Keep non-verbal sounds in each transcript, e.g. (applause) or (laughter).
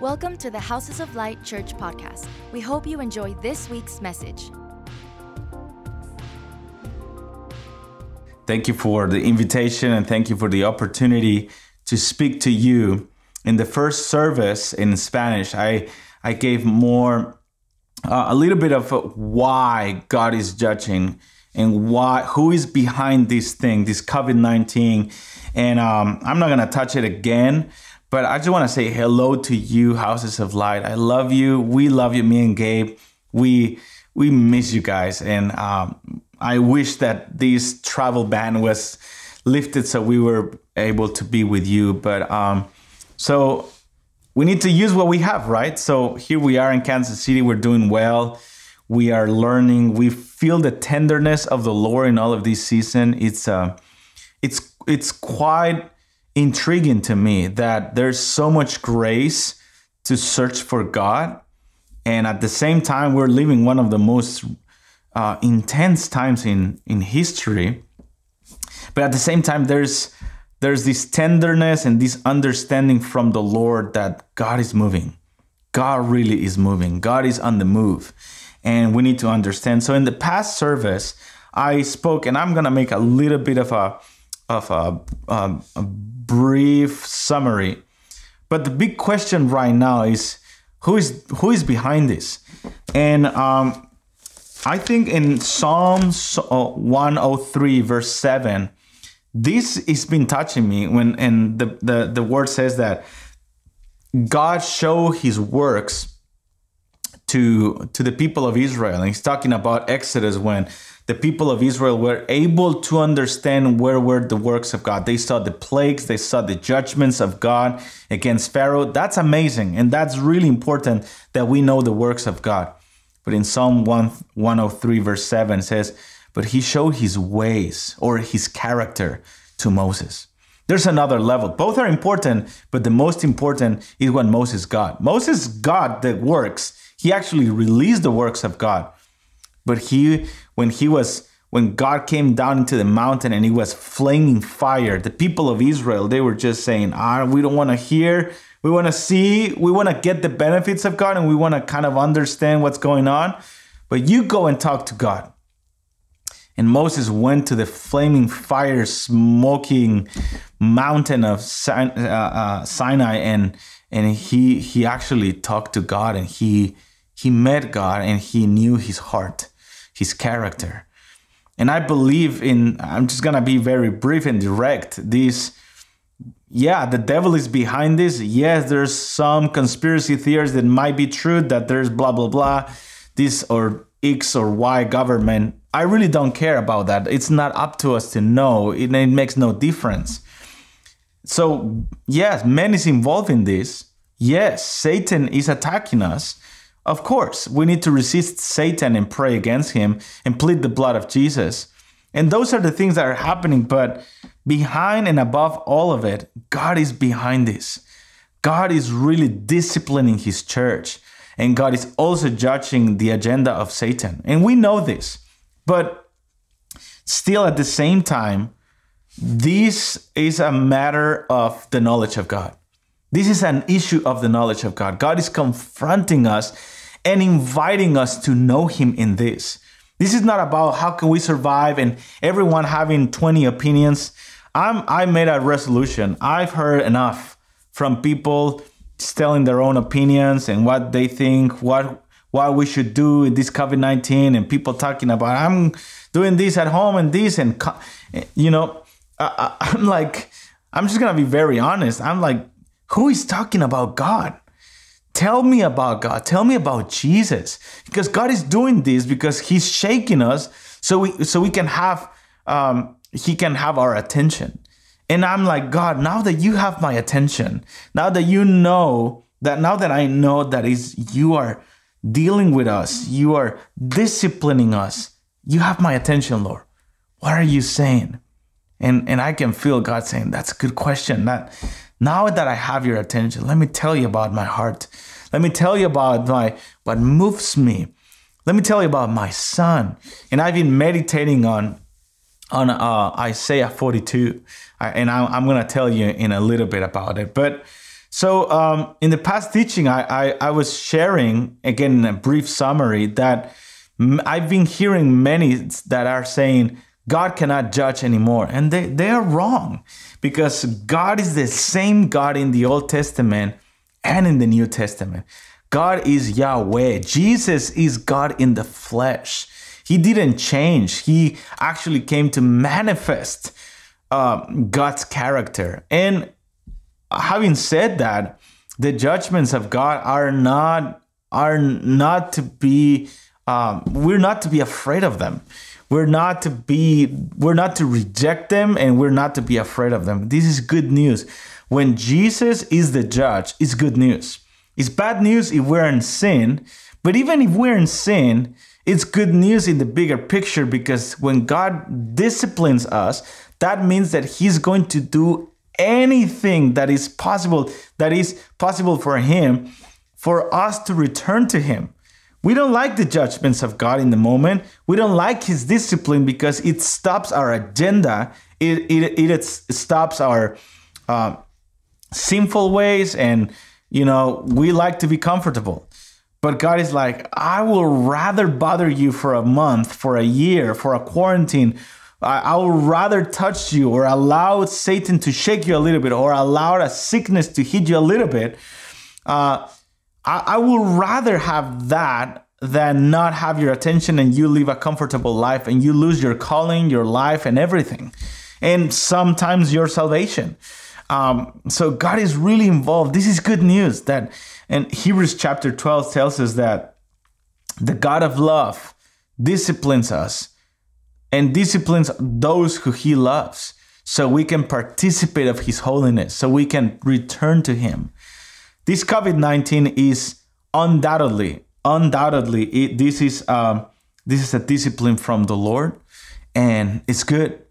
Welcome to the Houses of Light Church podcast. We hope you enjoy this week's message. Thank you for the invitation and thank you for the opportunity to speak to you. In the first service in Spanish, I I gave more uh, a little bit of why God is judging and why who is behind this thing, this COVID nineteen, and um, I'm not gonna touch it again. But I just want to say hello to you, Houses of Light. I love you. We love you, me and Gabe. We we miss you guys, and um, I wish that this travel ban was lifted so we were able to be with you. But um, so we need to use what we have, right? So here we are in Kansas City. We're doing well. We are learning. We feel the tenderness of the Lord in all of this season. It's uh, it's it's quite intriguing to me that there's so much grace to search for God. And at the same time, we're living one of the most uh, intense times in, in history. But at the same time, there's there's this tenderness and this understanding from the Lord that God is moving. God really is moving. God is on the move. And we need to understand. So in the past service, I spoke, and I'm gonna make a little bit of a of a, a, a brief summary. But the big question right now is who is who is behind this? And um, I think in Psalms uh, 103 verse 7, this has been touching me when and the, the, the word says that God show his works to to the people of Israel. And he's talking about Exodus when the people of Israel were able to understand where were the works of God. They saw the plagues, they saw the judgments of God against Pharaoh. That's amazing. And that's really important that we know the works of God. But in Psalm 1, 103, verse 7 says, But he showed his ways or his character to Moses. There's another level. Both are important, but the most important is what Moses got. Moses got the works. He actually released the works of God. But he, when he was, when God came down into the mountain and he was flaming fire, the people of Israel, they were just saying, ah, we don't want to hear, we want to see, we want to get the benefits of God and we want to kind of understand what's going on. But you go and talk to God. And Moses went to the flaming fire, smoking mountain of uh, uh, Sinai, and and he he actually talked to God, and he he met God, and he knew His heart his character. And I believe in, I'm just going to be very brief and direct. This, yeah, the devil is behind this. Yes, there's some conspiracy theories that might be true that there's blah, blah, blah, this or X or Y government. I really don't care about that. It's not up to us to know. It, it makes no difference. So, yes, man is involved in this. Yes, Satan is attacking us. Of course, we need to resist Satan and pray against him and plead the blood of Jesus. And those are the things that are happening, but behind and above all of it, God is behind this. God is really disciplining his church, and God is also judging the agenda of Satan. And we know this, but still at the same time, this is a matter of the knowledge of God. This is an issue of the knowledge of God. God is confronting us and inviting us to know Him in this. This is not about how can we survive and everyone having 20 opinions. I'm I made a resolution. I've heard enough from people telling their own opinions and what they think, what what we should do in this COVID-19 and people talking about I'm doing this at home and this and you know, I, (laughs) I'm like I'm just going to be very honest. I'm like who is talking about God? Tell me about God. Tell me about Jesus. Because God is doing this because He's shaking us so we so we can have um, He can have our attention. And I'm like, God, now that you have my attention, now that you know that now that I know that is you are dealing with us, you are disciplining us, you have my attention, Lord. What are you saying? And and I can feel God saying, That's a good question. That now that I have your attention, let me tell you about my heart. Let me tell you about my what moves me. Let me tell you about my son. And I've been meditating on on uh, Isaiah 42, and I, I'm going to tell you in a little bit about it. But So, um, in the past teaching, I, I, I was sharing, again, in a brief summary, that I've been hearing many that are saying God cannot judge anymore. And they, they are wrong because God is the same God in the Old Testament and in the New Testament. God is Yahweh. Jesus is God in the flesh. He didn't change. He actually came to manifest uh, God's character. And having said that, the judgments of God are not are not to be. Um, we're not to be afraid of them. We're not to be. We're not to reject them, and we're not to be afraid of them. This is good news. When Jesus is the judge, it's good news. It's bad news if we're in sin, but even if we're in sin, it's good news in the bigger picture because when God disciplines us, that means that He's going to do anything that is possible, that is possible for Him, for us to return to Him. We don't like the judgments of God in the moment. We don't like His discipline because it stops our agenda. It, it, it stops our uh, sinful ways and you know, we like to be comfortable. But God is like, I will rather bother you for a month, for a year, for a quarantine. I, I will rather touch you or allow Satan to shake you a little bit or allow a sickness to hit you a little bit. Uh, I, I will rather have that than not have your attention and you live a comfortable life and you lose your calling, your life, and everything. And sometimes your salvation. Um, so God is really involved. This is good news that, and Hebrews chapter 12 tells us that the God of love disciplines us and disciplines those who he loves so we can participate of his holiness, so we can return to him. This COVID-19 is undoubtedly, undoubtedly, it, this is um, this is a discipline from the Lord, and it's good,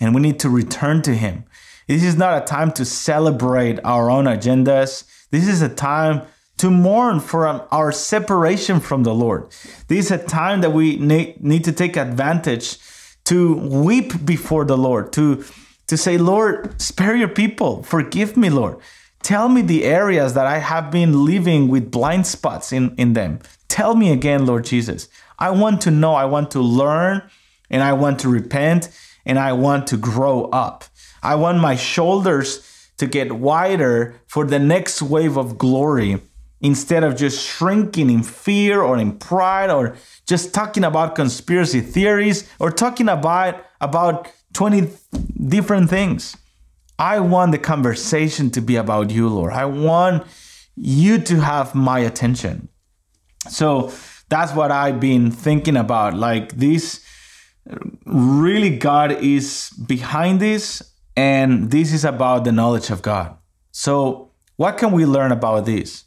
and we need to return to Him. This is not a time to celebrate our own agendas. This is a time to mourn for our separation from the Lord. This is a time that we need to take advantage to weep before the Lord, to, to say, Lord, spare your people. Forgive me, Lord. Tell me the areas that I have been living with blind spots in, in them. Tell me again, Lord Jesus. I want to know, I want to learn, and I want to repent, and I want to grow up. I want my shoulders to get wider for the next wave of glory instead of just shrinking in fear or in pride or just talking about conspiracy theories or talking about about 20 different things. I want the conversation to be about you, Lord. I want you to have my attention. So that's what I've been thinking about. Like this, really, God is behind this. And this is about the knowledge of God. So, what can we learn about this?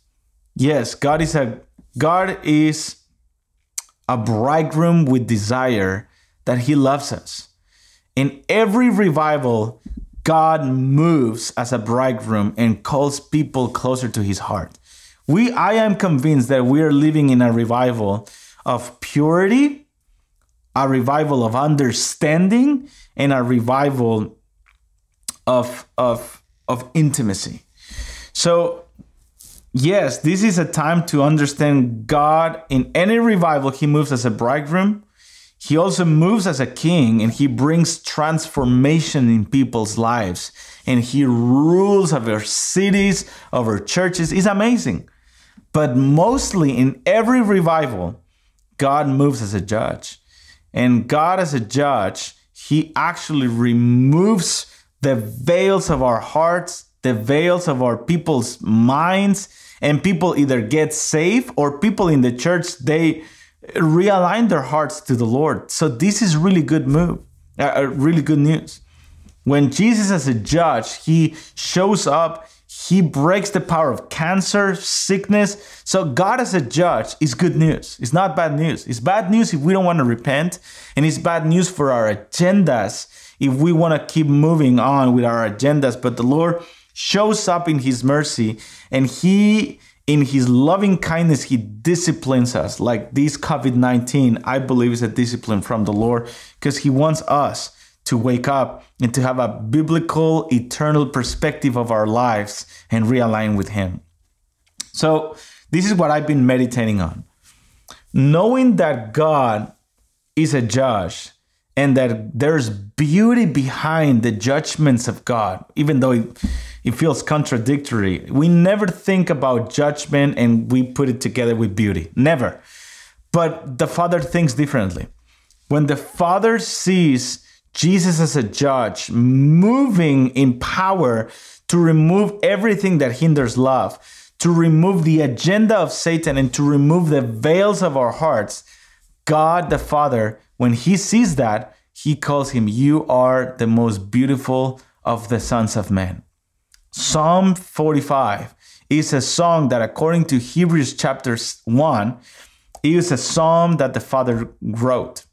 Yes, God is a God is a bridegroom with desire that he loves us. In every revival, God moves as a bridegroom and calls people closer to his heart. We I am convinced that we are living in a revival of purity, a revival of understanding, and a revival of of of intimacy. So yes, this is a time to understand God in any revival he moves as a bridegroom. He also moves as a king and he brings transformation in people's lives and he rules over cities, over churches. It's amazing. But mostly in every revival, God moves as a judge. And God, as a judge, he actually removes the veils of our hearts, the veils of our people's minds, and people either get saved or people in the church they realign their hearts to the Lord. So this is really good move, uh, uh, really good news. When Jesus as a judge, he shows up, he breaks the power of cancer, sickness. So God as a judge is good news. It's not bad news. It's bad news if we don't want to repent, and it's bad news for our agendas if we want to keep moving on with our agendas. But the Lord shows up in His mercy and He, in His loving kindness, He disciplines us. Like this COVID 19, I believe is a discipline from the Lord because He wants us to wake up and to have a biblical, eternal perspective of our lives and realign with Him. So, this is what I've been meditating on. Knowing that God is a judge and that there's beauty behind the judgments of God, even though it, it feels contradictory. We never think about judgment and we put it together with beauty. Never. But the Father thinks differently. When the Father sees Jesus as a judge moving in power to remove everything that hinders love, to remove the agenda of Satan, and to remove the veils of our hearts, God the Father, when He sees that, He calls Him, You are the most beautiful of the sons of men. Psalm 45 is a song that, according to Hebrews chapter 1, is a psalm that the Father wrote.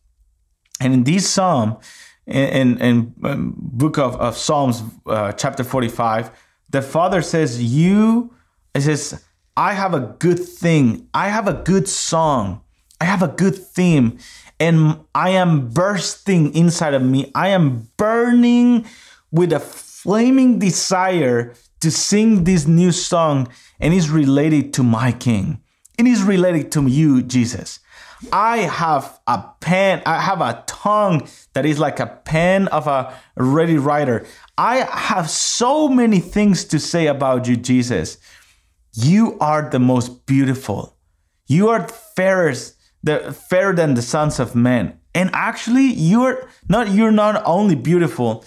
And in this psalm, in, in, in um, book of, of Psalms, uh, chapter 45, the Father says, You, it says, I have a good thing. I have a good song. I have a good theme. And I am bursting inside of me. I am burning with a flaming desire to sing this new song. And it's related to my King. It is related to you, Jesus. I have a pen, I have a tongue that is like a pen of a ready writer. I have so many things to say about you, Jesus. You are the most beautiful. You are fairest, the fairer than the sons of men. And actually, you're not you're not only beautiful,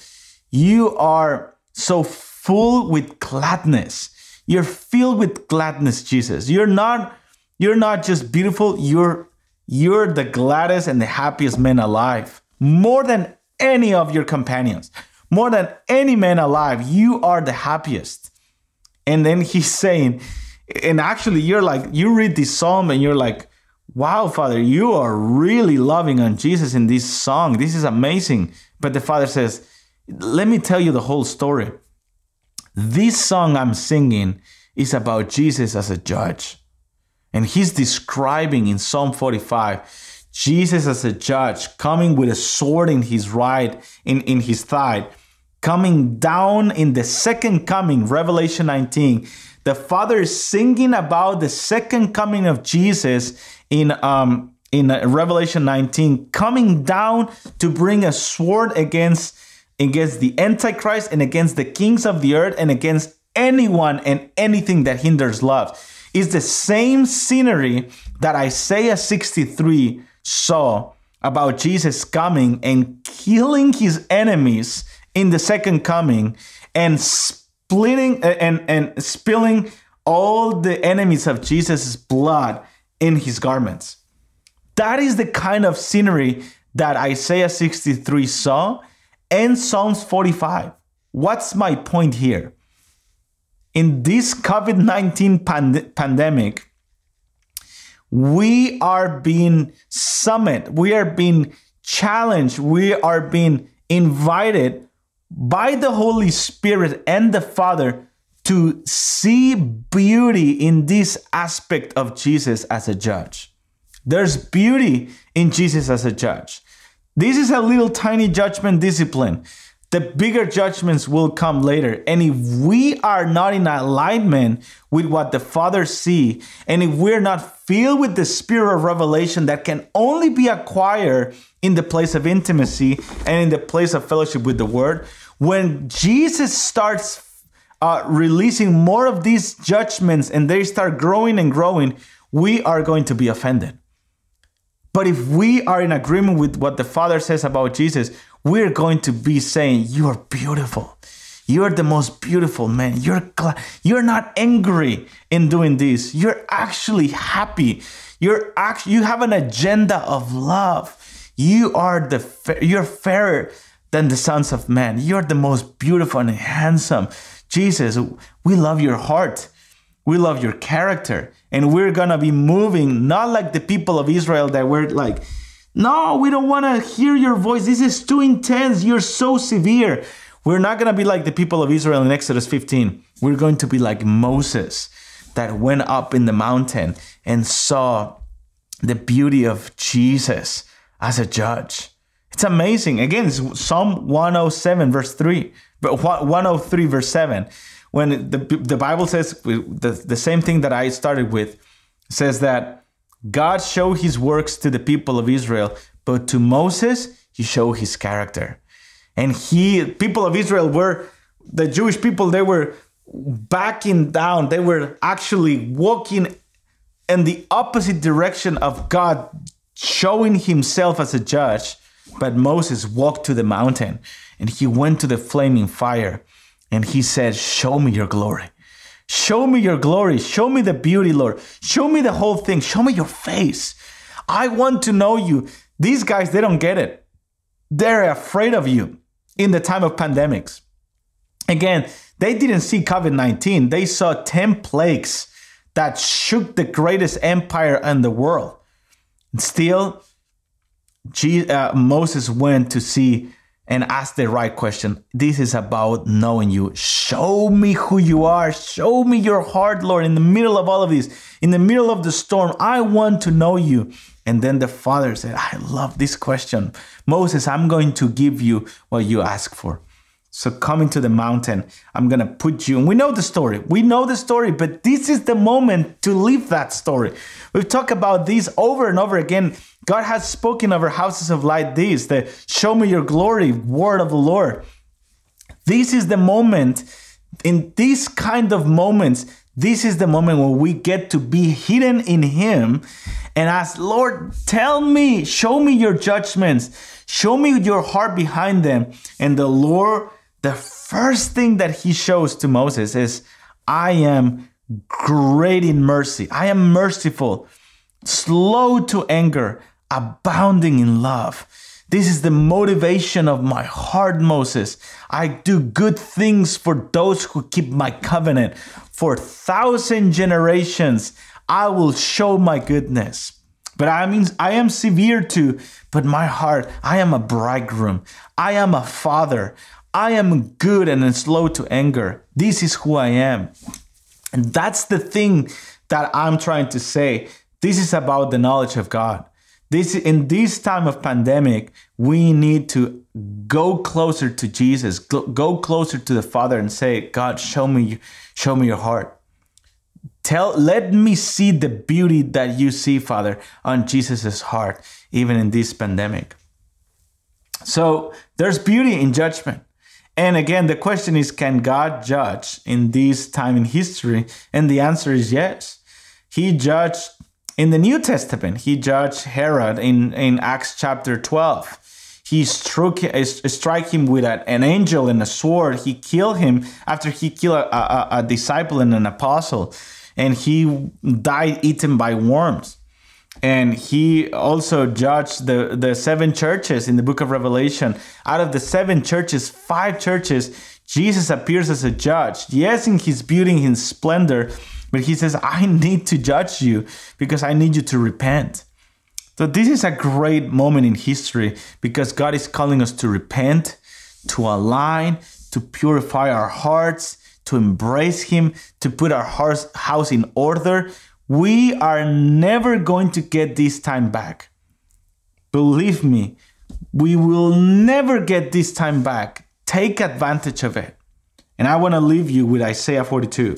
you are so full with gladness. You're filled with gladness, Jesus. You're not you're not just beautiful, you're you're the gladdest and the happiest man alive. More than any of your companions. More than any man alive, you are the happiest. And then he's saying, and actually, you're like, you read this psalm and you're like, wow, Father, you are really loving on Jesus in this song. This is amazing. But the Father says, let me tell you the whole story. This song I'm singing is about Jesus as a judge. And he's describing in Psalm 45 Jesus as a judge coming with a sword in his right, in, in his thigh, coming down in the second coming, Revelation 19. The Father is singing about the second coming of Jesus in um in Revelation 19, coming down to bring a sword against against the Antichrist and against the kings of the earth and against anyone and anything that hinders love is the same scenery that Isaiah 63 saw about Jesus coming and killing his enemies in the second coming and splitting uh, and, and spilling all the enemies of Jesus' blood in his garments. That is the kind of scenery that Isaiah 63 saw and Psalms 45. What's my point here? in this COVID 19 pand- pandemic, we are being summoned, we are being challenged, we are being invited by the Holy Spirit and the Father to see beauty in this aspect of Jesus as a judge. There's beauty in Jesus as a judge. This is a little tiny judgment discipline the bigger judgments will come later. And if we are not in alignment with what the Father see, and if we're not filled with the spirit of revelation that can only be acquired in the place of intimacy and in the place of fellowship with the Word, when Jesus starts uh, releasing more of these judgments and they start growing and growing, we are going to be offended. But if we are in agreement with what the Father says about Jesus, we're going to be saying, You are beautiful. You're the most beautiful man. You're glad. You're not angry in doing this. You're actually happy. You're actually you have an agenda of love. You are the you're fairer than the sons of men. You're the most beautiful and handsome. Jesus, we love your heart. We love your character. And we're gonna be moving not like the people of Israel that were like no, we don't want to hear your voice. This is too intense. You're so severe. We're not going to be like the people of Israel in Exodus 15. We're going to be like Moses that went up in the mountain and saw the beauty of Jesus as a judge. It's amazing. Again, it's Psalm 107, verse 3, but 103, verse 7. When the, the Bible says the, the same thing that I started with, says that God showed his works to the people of Israel, but to Moses, he showed his character. And he, people of Israel were, the Jewish people, they were backing down. They were actually walking in the opposite direction of God showing himself as a judge but Moses walked to the mountain and he went to the flaming fire and he said, Show me your glory. Show me your glory. Show me the beauty, Lord. Show me the whole thing. Show me your face. I want to know you. These guys, they don't get it. They're afraid of you in the time of pandemics. Again, they didn't see COVID 19, they saw 10 plagues that shook the greatest empire in the world. And still, uh, Moses went to see and ask the right question. This is about knowing you. Show me who you are. Show me your heart, Lord, in the middle of all of this, in the middle of the storm. I want to know you. And then the father said, I love this question. Moses, I'm going to give you what you ask for. So coming to the mountain, I'm going to put you, and we know the story. We know the story, but this is the moment to live that story. We've talked about this over and over again. God has spoken over houses of light this, the show me your glory word of the Lord. This is the moment, in these kind of moments, this is the moment when we get to be hidden in Him and ask, Lord, tell me, show me your judgments, show me your heart behind them. And the Lord the first thing that he shows to Moses is, I am great in mercy. I am merciful, slow to anger, abounding in love. This is the motivation of my heart, Moses. I do good things for those who keep my covenant. For thousand generations, I will show my goodness. But I mean, I am severe too. But my heart, I am a bridegroom. I am a father. I am good and slow to anger. This is who I am. And that's the thing that I'm trying to say. This is about the knowledge of God. This in this time of pandemic, we need to go closer to Jesus, go closer to the Father and say, God, show me show me your heart. Tell let me see the beauty that you see, Father, on Jesus' heart, even in this pandemic. So there's beauty in judgment. And again, the question is can God judge in this time in history? And the answer is yes. He judged in the New Testament, he judged Herod in, in Acts chapter 12. He struck, uh, strike him with an angel and a sword. He killed him after he killed a, a, a disciple and an apostle. And he died eaten by worms and he also judged the, the seven churches in the book of Revelation. Out of the seven churches, five churches, Jesus appears as a judge. Yes, in his beauty, in his splendor, but he says, I need to judge you because I need you to repent. So, this is a great moment in history because God is calling us to repent, to align, to purify our hearts, to embrace Him, to put our house in order we are never going to get this time back. Believe me, we will never get this time back. Take advantage of it. And I want to leave you with Isaiah 42.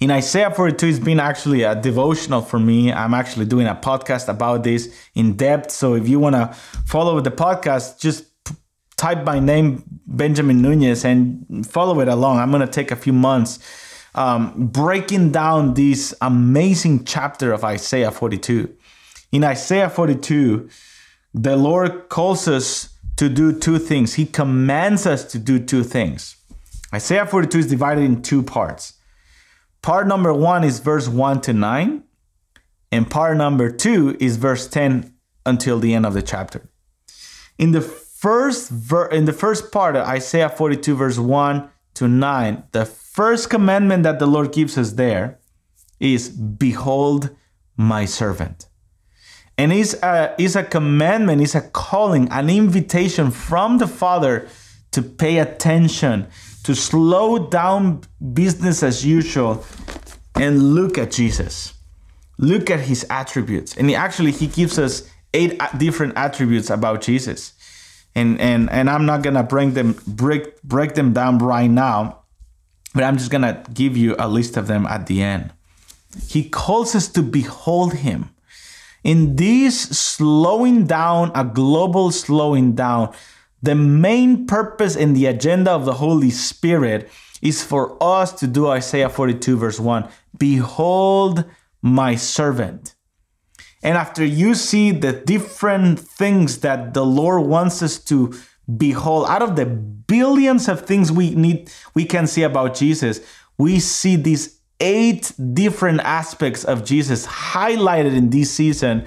In Isaiah 42, it's been actually a devotional for me. I'm actually doing a podcast about this in depth. So if you want to follow the podcast, just type my name, Benjamin Nunez, and follow it along. I'm going to take a few months um, breaking down this amazing chapter of Isaiah 42. In Isaiah 42, the Lord calls us to do two things. He commands us to do two things. Isaiah 42 is divided in two parts. Part number one is verse 1 to 9, and part number two is verse 10 until the end of the chapter. In the first ver- in the first part of Isaiah 42, verse 1 to 9, the first commandment that the Lord gives us there is behold my servant. And it's a, it's a commandment, it's a calling, an invitation from the Father to pay attention, to slow down business as usual and look at Jesus. Look at his attributes. And he actually he gives us eight different attributes about Jesus. And and and I'm not gonna break them break break them down right now, but I'm just gonna give you a list of them at the end. He calls us to behold him. In this slowing down, a global slowing down, the main purpose and the agenda of the Holy Spirit is for us to do Isaiah 42, verse 1 Behold my servant. And after you see the different things that the Lord wants us to behold, out of the billions of things we need, we can see about Jesus, we see these eight different aspects of Jesus highlighted in this season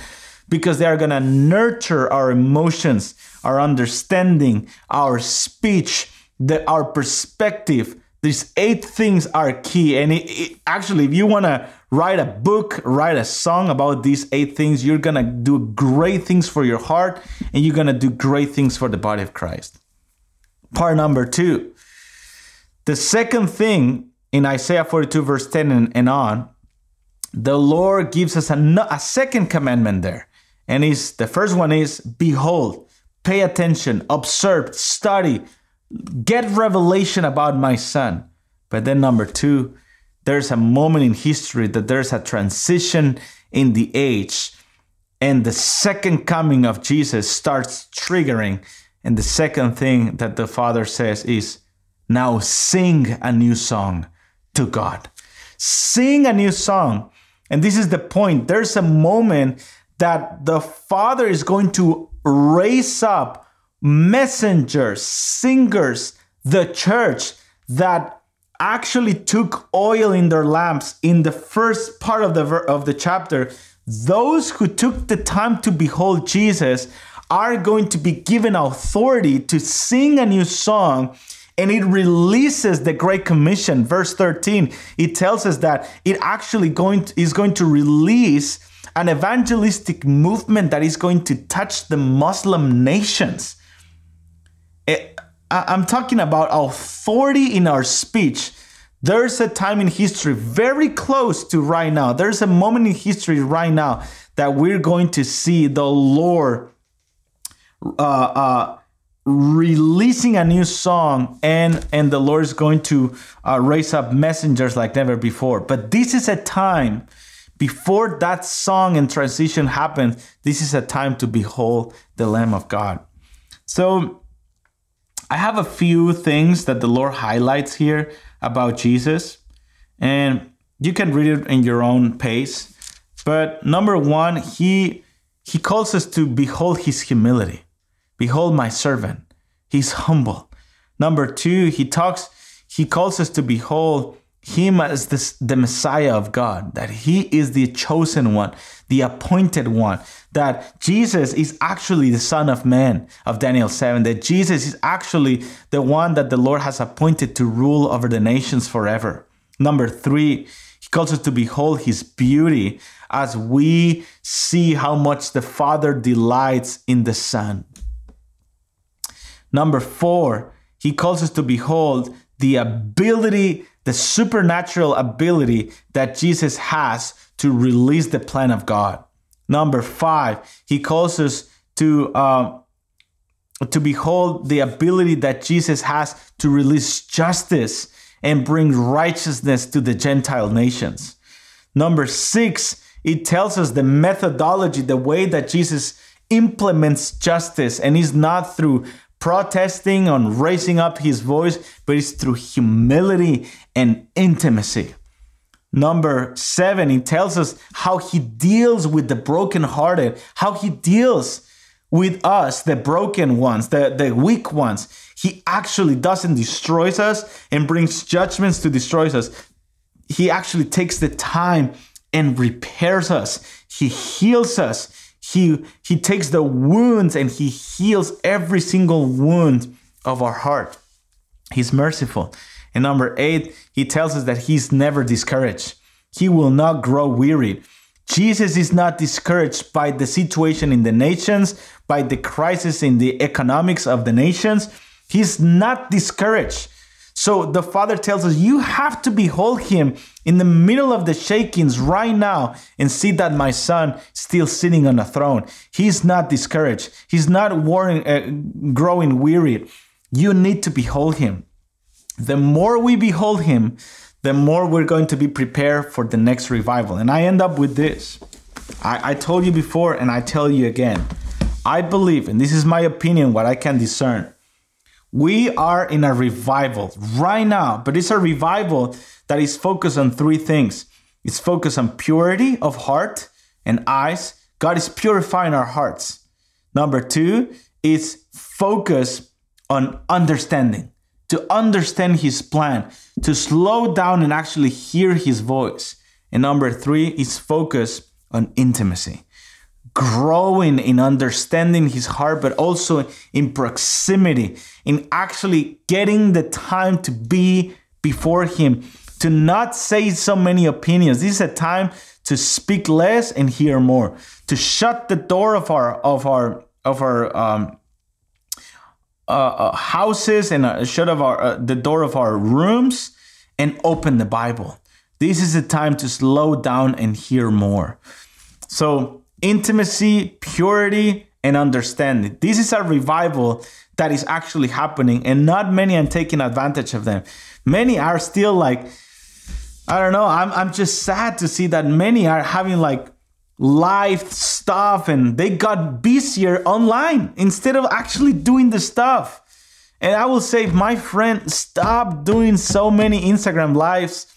because they are going to nurture our emotions, our understanding, our speech, the, our perspective. These eight things are key. And it, it, actually, if you want to write a book, write a song about these eight things, you're going to do great things for your heart and you're going to do great things for the body of Christ. Part number two. The second thing in Isaiah 42, verse 10 and, on, the Lord gives us a, a second commandment there. And is the first one is behold, pay attention, observe, study, get revelation about my son. But then number two, there's a moment in history that there's a transition in the age, and the second coming of Jesus starts triggering. And the second thing that the Father says is, now sing a new song to God. Sing a new song. And this is the point. There's a moment that the Father is going to raise up messengers, singers, the church that actually took oil in their lamps in the first part of the of the chapter. Those who took the time to behold Jesus are going to be given authority to sing a new song and it releases the great commission. Verse 13 it tells us that it actually going to, is going to release an evangelistic movement that is going to touch the muslim nations. It, i'm talking about authority in our speech. There's a time in history very close to right now. There's a moment in history right now that we're going to see the lord uh, uh, releasing a new song and and the lord is going to uh, raise up messengers like never before. But this is a time before that song and transition happens this is a time to behold the lamb of god. So i have a few things that the lord highlights here about jesus and you can read it in your own pace but number one he he calls us to behold his humility Behold my servant. He's humble. Number two, he talks, he calls us to behold him as this, the Messiah of God, that he is the chosen one, the appointed one, that Jesus is actually the Son of Man of Daniel 7, that Jesus is actually the one that the Lord has appointed to rule over the nations forever. Number three, he calls us to behold his beauty as we see how much the Father delights in the Son. Number four, he calls us to behold the ability, the supernatural ability that Jesus has to release the plan of God. Number five, he calls us to uh, to behold the ability that Jesus has to release justice and bring righteousness to the Gentile nations. Number six, it tells us the methodology, the way that Jesus implements justice, and is not through protesting, on raising up his voice, but it's through humility and intimacy. Number seven, he tells us how he deals with the brokenhearted, how he deals with us, the broken ones, the, the weak ones. He actually doesn't destroy us and brings judgments to destroy us. He actually takes the time and repairs us. He heals us he, he takes the wounds and he heals every single wound of our heart. He's merciful. And number eight, he tells us that he's never discouraged. He will not grow weary. Jesus is not discouraged by the situation in the nations, by the crisis in the economics of the nations. He's not discouraged. So the Father tells us, You have to behold Him in the middle of the shakings right now and see that my Son still sitting on a throne. He's not discouraged, He's not worrying, uh, growing weary. You need to behold Him. The more we behold Him, the more we're going to be prepared for the next revival. And I end up with this. I, I told you before, and I tell you again. I believe, and this is my opinion, what I can discern we are in a revival right now, but it's a revival that is focused on three things it's focused on purity of heart and eyes. God is purifying our hearts. Number two is focus on understanding, to understand His plan, to slow down and actually hear His voice. And number three is focus on intimacy growing in understanding his heart, but also in proximity, in actually getting the time to be before him, to not say so many opinions. This is a time to speak less and hear more, to shut the door of our of our of our um, uh, uh, houses and uh, shut of our uh, the door of our rooms and open the Bible. This is a time to slow down and hear more. So intimacy, purity, and understanding. This is a revival that is actually happening, and not many are taking advantage of them. Many are still like, I don't know, I'm, I'm just sad to see that many are having like live stuff and they got busier online instead of actually doing the stuff. And I will say, my friend, stop doing so many Instagram lives.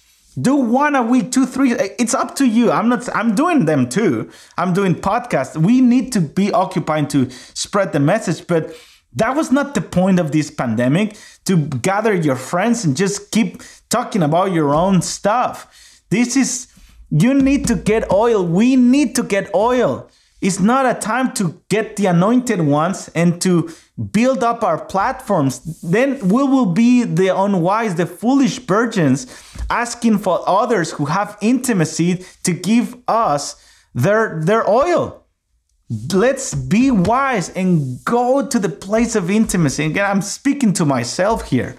Do one a week two three it's up to you. I'm not i'm doing them too. I'm doing podcasts. We need to be occupied to spread the message but that was not the point of this pandemic to gather your friends and just keep talking about your own stuff. This is you need to get oil we need to get oil it's not a time to get the anointed ones and to build up our platforms. Then we will be the unwise, the foolish virgins asking for others who have intimacy to give us their, their oil. Let's be wise and go to the place of intimacy. Again, I'm speaking to myself here.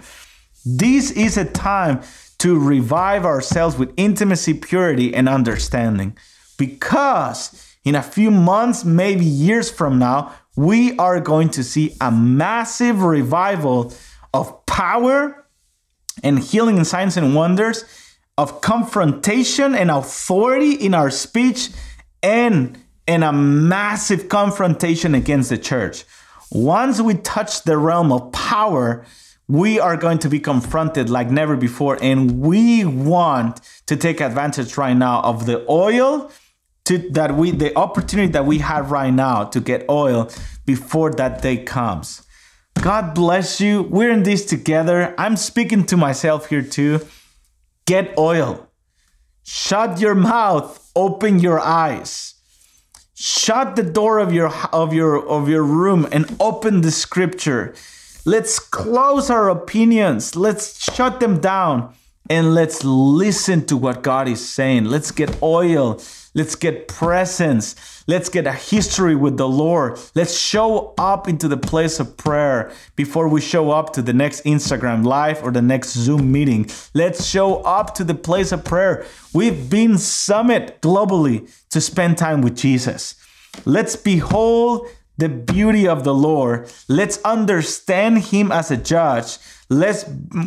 This is a time to revive ourselves with intimacy, purity, and understanding because in a few months, maybe years from now, we are going to see a massive revival of power and healing and signs and wonders, of confrontation and authority in our speech, and, and a massive confrontation against the church. Once we touch the realm of power, we are going to be confronted like never before. And we want to take advantage right now of the oil to that we the opportunity that we have right now to get oil before that day comes. God bless you. We're in this together. I'm speaking to myself here too. Get oil. Shut your mouth, open your eyes. Shut the door of your of your of your room and open the scripture. Let's close our opinions. Let's shut them down and let's listen to what God is saying. Let's get oil Let's get presence. Let's get a history with the Lord. Let's show up into the place of prayer before we show up to the next Instagram live or the next Zoom meeting. Let's show up to the place of prayer. We've been summit globally to spend time with Jesus. Let's behold the beauty of the Lord. Let's understand Him as a judge. Let's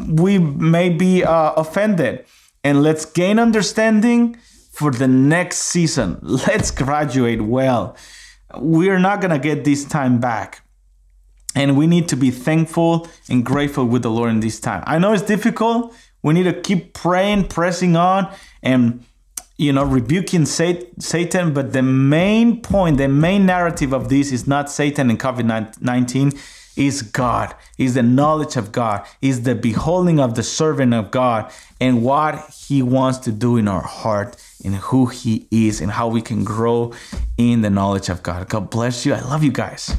we may be uh, offended, and let's gain understanding for the next season. (laughs) Let's graduate well. We're not to get this time back. And we need to be thankful and grateful with the Lord in this time. I know it's difficult. We need to keep praying, pressing on, and you know, rebuking Satan. But the main point, the main narrative of this is not Satan and COVID 19 is God, is the knowledge of God, is the beholding of the servant of God and what he wants to do in our heart and who he is and how we can grow in the knowledge of God. God bless you. I love you guys.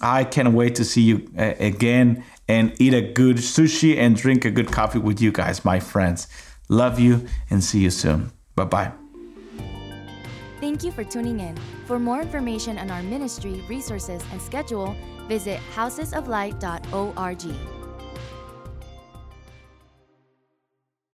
I can't wait to see you uh, again and eat a good sushi and drink a good coffee with you guys, my friends. Love you and see you soon. Bye bye. Thank you for tuning in. For more information on our ministry, resources, and schedule, visit housesoflight.org.